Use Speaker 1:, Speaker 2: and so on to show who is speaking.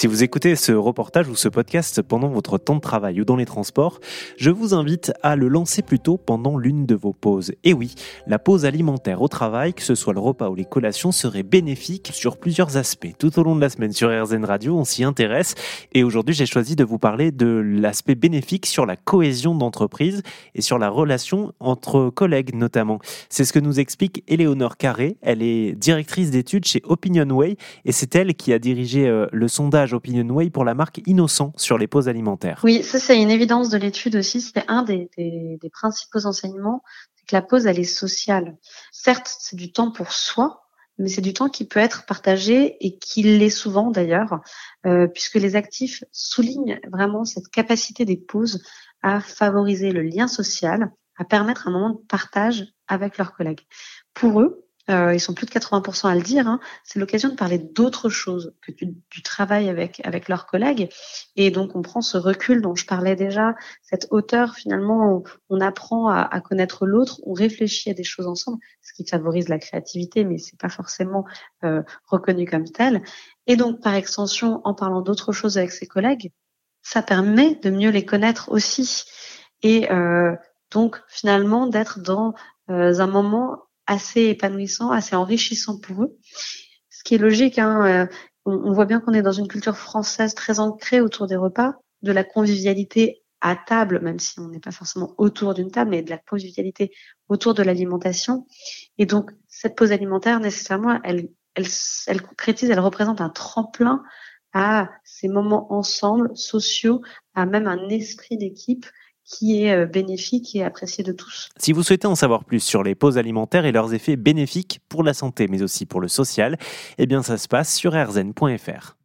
Speaker 1: Si vous écoutez ce reportage ou ce podcast pendant votre temps de travail ou dans les transports, je vous invite à le lancer plutôt pendant l'une de vos pauses. Et oui, la pause alimentaire au travail, que ce soit le repas ou les collations, serait bénéfique sur plusieurs aspects. Tout au long de la semaine sur RZN Radio, on s'y intéresse et aujourd'hui j'ai choisi de vous parler de l'aspect bénéfique sur la cohésion d'entreprise et sur la relation entre collègues notamment. C'est ce que nous explique Éléonore Carré. Elle est directrice d'études chez Opinionway et c'est elle qui a dirigé euh, le sondage Opinionway pour la marque Innocent sur les pauses alimentaires.
Speaker 2: Oui, ça c'est une évidence de l'étude aussi. C'est un des principaux enseignements, c'est que la pause elle est sociale. Certes, c'est du temps pour soi, mais c'est du temps qui peut être partagé et qui l'est souvent d'ailleurs, euh, puisque les actifs soulignent vraiment cette capacité des pauses à favoriser le lien social, à permettre un moment de partage avec leurs collègues. Pour eux, euh, ils sont plus de 80% à le dire, hein, c'est l'occasion de parler d'autres choses que du, du, travail avec avec leurs collègues. Et donc on prend ce recul dont je parlais déjà, cette hauteur finalement, on, on apprend à, à connaître l'autre, on réfléchit à des choses ensemble, ce qui favorise la créativité, mais c'est pas forcément euh, reconnu comme tel. Et donc par extension, en parlant d'autres choses avec ses collègues, ça permet de mieux les connaître aussi. Et euh, donc finalement d'être dans euh, un moment assez épanouissant, assez enrichissant pour eux. Ce qui est logique, hein, euh, on, voit bien qu'on est dans une culture française très ancrée autour des repas, de la convivialité à table, même si on n'est pas forcément autour d'une table, mais de la convivialité autour de l'alimentation. Et donc, cette pause alimentaire, nécessairement, elle, elle, elle concrétise, elle représente un tremplin à ces moments ensemble, sociaux, à même un esprit d'équipe qui est euh, bénéfique et apprécié de tous.
Speaker 1: Si vous souhaitez en savoir plus sur les pauses alimentaires et leurs effets bénéfiques pour la santé mais aussi pour le social, eh bien ça se passe sur rzn.fr.